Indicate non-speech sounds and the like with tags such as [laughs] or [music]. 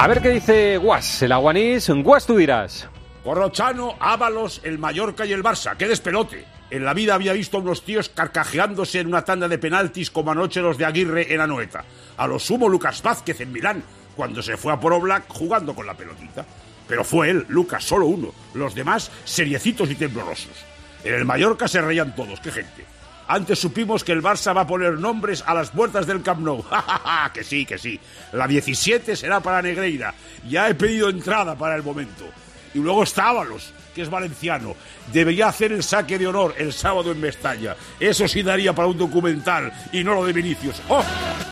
A ver qué dice Guas, el aguanís. Guas, tú dirás. Corrochano, Ábalos, el Mallorca y el Barça. ¡Qué despelote! En la vida había visto a unos tíos carcajeándose en una tanda de penaltis como anoche los de Aguirre en Anoeta. A lo sumo Lucas Vázquez en Milán, cuando se fue a Pro Black jugando con la pelotita. Pero fue él, Lucas, solo uno. Los demás, seriecitos y temblorosos. En el Mallorca se reían todos, qué gente. Antes supimos que el Barça va a poner nombres a las puertas del Camp Nou. [laughs] que sí, que sí. La 17 será para Negreira. Ya he pedido entrada para el momento. Y luego está Ábalos, que es valenciano. Debería hacer el saque de honor el sábado en Mestalla. Eso sí daría para un documental y no lo de Vinicius. ¡Oh!